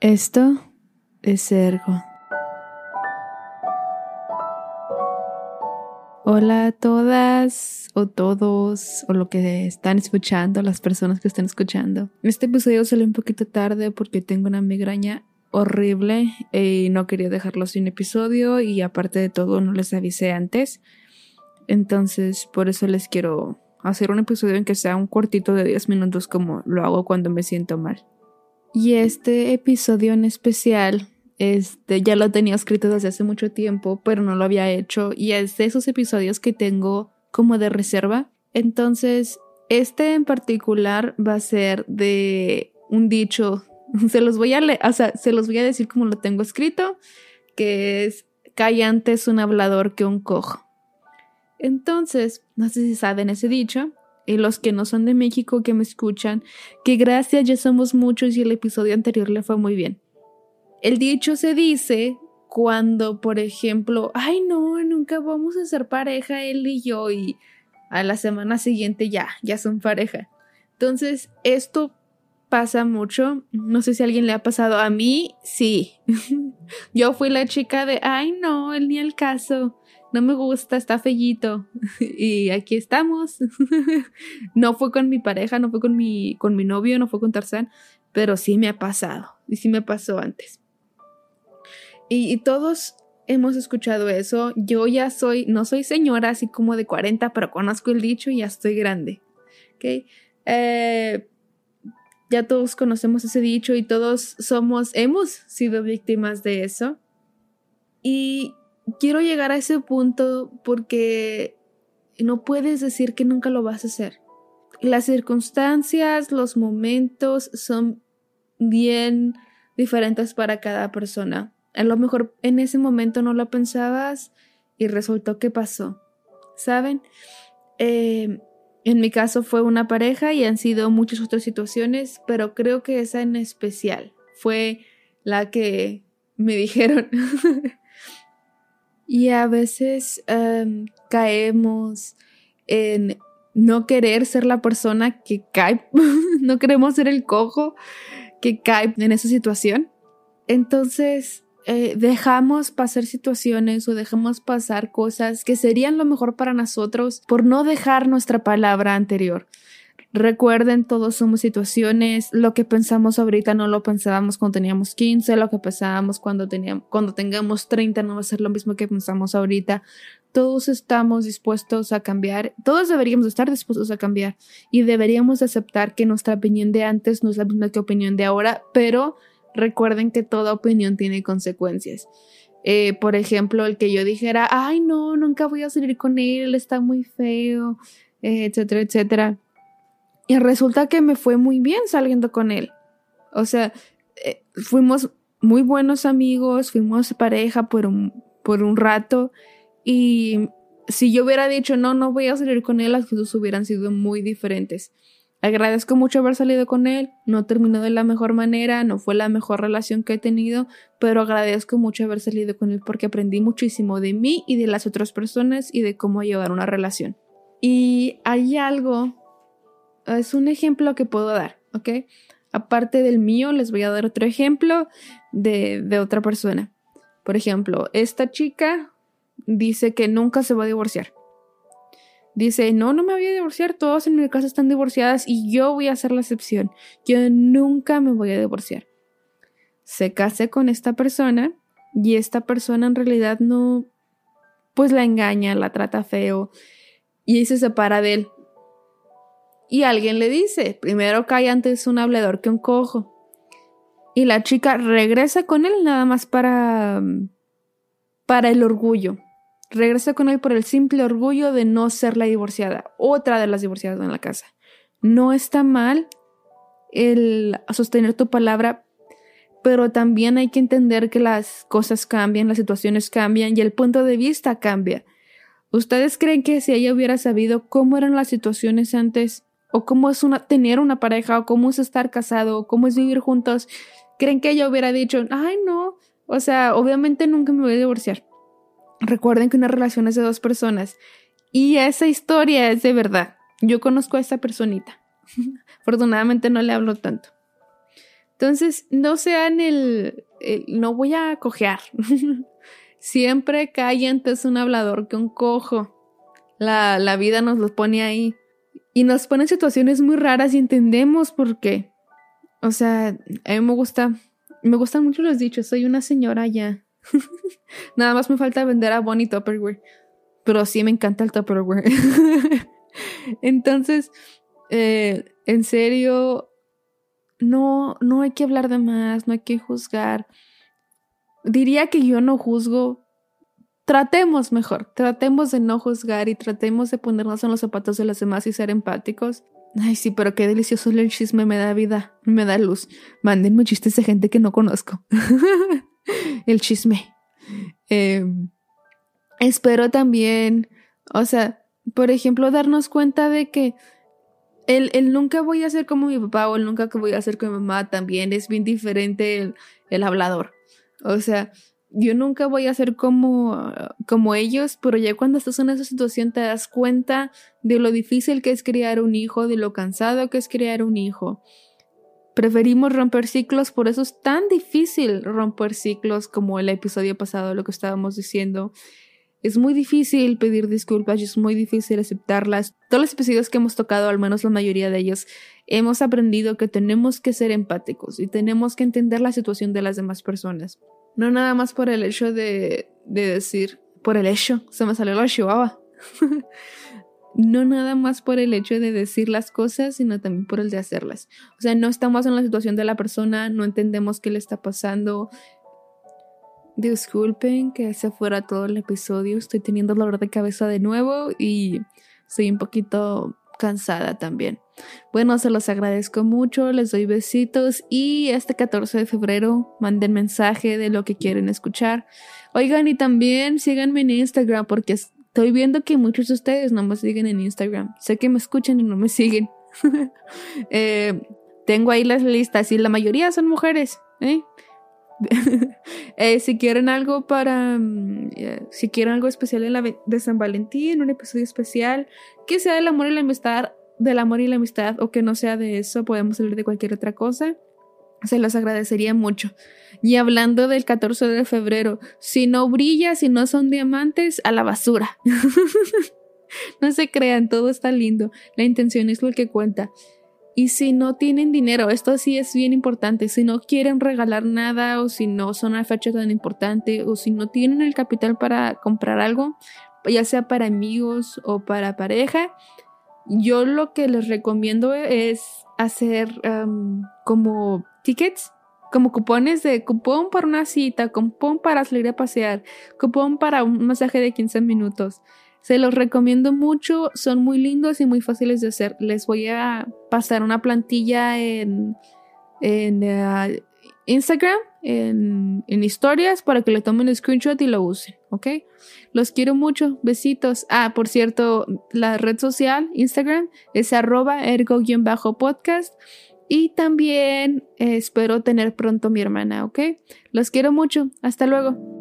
Esto es Ergo. Hola a todas o todos o lo que están escuchando, las personas que están escuchando. Este episodio salió un poquito tarde porque tengo una migraña horrible y no quería dejarlo sin episodio y aparte de todo no les avisé antes. Entonces por eso les quiero hacer un episodio en que sea un cortito de 10 minutos como lo hago cuando me siento mal. Y este episodio en especial, este, ya lo tenía escrito desde hace mucho tiempo, pero no lo había hecho. Y es de esos episodios que tengo como de reserva. Entonces, este en particular va a ser de un dicho. Se los voy a leer, o sea, se los voy a decir como lo tengo escrito, que es calla antes un hablador que un cojo. Entonces, no sé si saben ese dicho, y los que no son de México que me escuchan, que gracias ya somos muchos y el episodio anterior le fue muy bien. El dicho se dice cuando, por ejemplo, ay no, nunca vamos a ser pareja él y yo y a la semana siguiente ya, ya son pareja. Entonces, esto pasa mucho. No sé si alguien le ha pasado. A mí, sí. yo fui la chica de, ay no, él ni el caso no me gusta, está fellito. y aquí estamos. no fue con mi pareja, no fue con mi, con mi novio, no fue con Tarzán, pero sí me ha pasado. Y sí me pasó antes. Y, todos hemos escuchado eso. Yo ya soy, no soy señora así como de 40, pero conozco el dicho y ya estoy grande. ¿Ok? Eh, ya todos conocemos ese dicho y todos somos, hemos sido víctimas de eso. Y quiero llegar a ese punto porque no puedes decir que nunca lo vas a hacer. Las circunstancias, los momentos son bien diferentes para cada persona. A lo mejor en ese momento no lo pensabas y resultó que pasó. ¿Saben? Eh, en mi caso fue una pareja y han sido muchas otras situaciones, pero creo que esa en especial fue la que me dijeron Y a veces em, caemos en no querer ser la persona que cae, no queremos ser el cojo que cae en esa situación. Entonces, eh, dejamos pasar situaciones o dejamos pasar cosas que serían lo mejor para nosotros por no dejar nuestra palabra anterior. Recuerden, todos somos situaciones, lo que pensamos ahorita no lo pensábamos cuando teníamos 15, lo que pensábamos cuando, teníamos, cuando tengamos 30 no va a ser lo mismo que pensamos ahorita. Todos estamos dispuestos a cambiar, todos deberíamos estar dispuestos a cambiar y deberíamos aceptar que nuestra opinión de antes no es la misma que opinión de ahora, pero recuerden que toda opinión tiene consecuencias. Eh, por ejemplo, el que yo dijera, ay no, nunca voy a salir con él, está muy feo, eh, etcétera, etcétera y resulta que me fue muy bien saliendo con él. O sea, eh, fuimos muy buenos amigos, fuimos pareja por un, por un rato. Y si yo hubiera dicho, no, no voy a salir con él, las cosas hubieran sido muy diferentes. Agradezco mucho haber salido con él, no terminó de la mejor manera, no fue la mejor relación que he tenido, pero agradezco mucho haber salido con él porque aprendí muchísimo de mí y de las otras personas y de cómo llevar una relación. Y hay algo es un ejemplo que puedo dar, ¿ok? Aparte del mío, les voy a dar otro ejemplo de, otra persona. Por ejemplo, esta chica dice que nunca se va a divorciar. Dice, no, no me voy a divorciar, todos en mi casa están divorciadas y yo voy a ser la excepción. Yo nunca me voy a divorciar. Se case con esta persona y esta persona en realidad no, pues la engaña, la trata feo y se separa de él. Y alguien le dice, primero cae antes un hablador que un cojo. Y la chica regresa con él nada más para para el orgullo. Regresa con él por el simple orgullo de no ser la divorciada, otra de las divorciadas en la casa. No está mal el sostener tu palabra, pero también hay que entender que las cosas cambian, las situaciones cambian y el punto de vista cambia. ¿Ustedes creen que si ella hubiera sabido cómo eran las situaciones antes, o cómo es tener una pareja, o cómo es estar casado, o cómo es vivir juntos, creen que ella hubiera dicho, ay no, o sea, obviamente nunca me voy a divorciar. Recuerden que una relación es de dos personas y esa historia es de verdad. Yo conozco a esa personita. Afortunadamente no le hablo tanto. Entonces, no sean el, no voy a cojear. Siempre cae antes un hablador que un cojo. La, vida nos lo pone ahí. Y nos pone en situaciones muy raras y entendemos por qué. O sea, a mí me gusta, me gustan mucho los dichos. Soy una señora ya. Nada más me falta vender a Bonnie Tupperware. Pero sí me encanta el Tupperware. Entonces, eh, en serio, no, no hay que hablar de más, no hay que juzgar. Diría que yo no juzgo. Tratemos mejor, tratemos de no juzgar y tratemos de ponernos en los zapatos de los demás y ser empáticos. Ay, sí, pero qué delicioso el chisme, me da vida, me da luz. Mándenme chistes de gente que no conozco. el chisme. Em, espero también, o sea, por ejemplo, darnos cuenta de que el, el, nunca voy a ser como mi papá o el nunca que voy a ser como mi mamá también es bien diferente el, el hablador. O sea, yo nunca voy a ser como, como ellos, pero ya cuando estás en esa situación te das cuenta de lo difícil que es criar un hijo, de lo cansado que es criar un hijo. Preferimos romper ciclos, por eso es tan difícil romper ciclos como el episodio pasado, lo que estábamos diciendo. Es muy difícil pedir disculpas es muy difícil aceptarlas. Todos los episodios que hemos tocado, al menos la mayoría de ellos, hemos aprendido que tenemos que ser empáticos y tenemos que entender la situación de las demás personas. No nada más por el hecho de, de decir, por el hecho, se me salió la chihuahua. no nada más por el hecho de decir las cosas, sino también por el de hacerlas. O sea, no estamos en la situación de la persona, no entendemos qué le está pasando, Disculpen que se fuera todo el episodio. Estoy teniendo dolor de cabeza de nuevo y estoy un poquito cansada también. Bueno, se los agradezco mucho, les doy besitos y este 14 de febrero manden mensaje de lo que quieren escuchar. Oigan, y también síganme en Instagram porque estoy viendo que muchos de ustedes no me siguen en Instagram. Sé que me escuchan y no me siguen. Eh, tengo ahí las listas y la mayoría son mujeres. ¿eh? Eh, si quieren algo para, mm, si quieren algo especial en la de San Valentín, un episodio especial, que sea del amor y la amistad, del amor y la amistad, o que no sea de eso, podemos hablar de cualquier otra cosa. Se los agradecería mucho. Y hablando del 14 de febrero, si no brilla, si no son diamantes, a la basura. no se crean, todo está lindo. La intención es lo que cuenta. Y si no tienen dinero, esto sí es bien importante, si no quieren regalar nada o si no son una fecha tan importante o si no tienen el capital para comprar algo, ya sea para amigos o para pareja, yo lo que les recomiendo es hacer como tickets, como cupones de cupón para una cita, cupón para salir a pasear, cupón para un masaje de 15 minutos. Se los recomiendo mucho, son muy lindos y muy fáciles de hacer. Les voy a pasar una plantilla en, en eh, Instagram, en, historias, para que le tomen el screenshot y lo usen, ¿ok? Los quiero mucho, besitos. Ah, por cierto, la red social, Instagram, es arroba ergo-podcast. Y también eh, espero tener pronto mi hermana, ¿ok? Los quiero mucho. Hasta luego.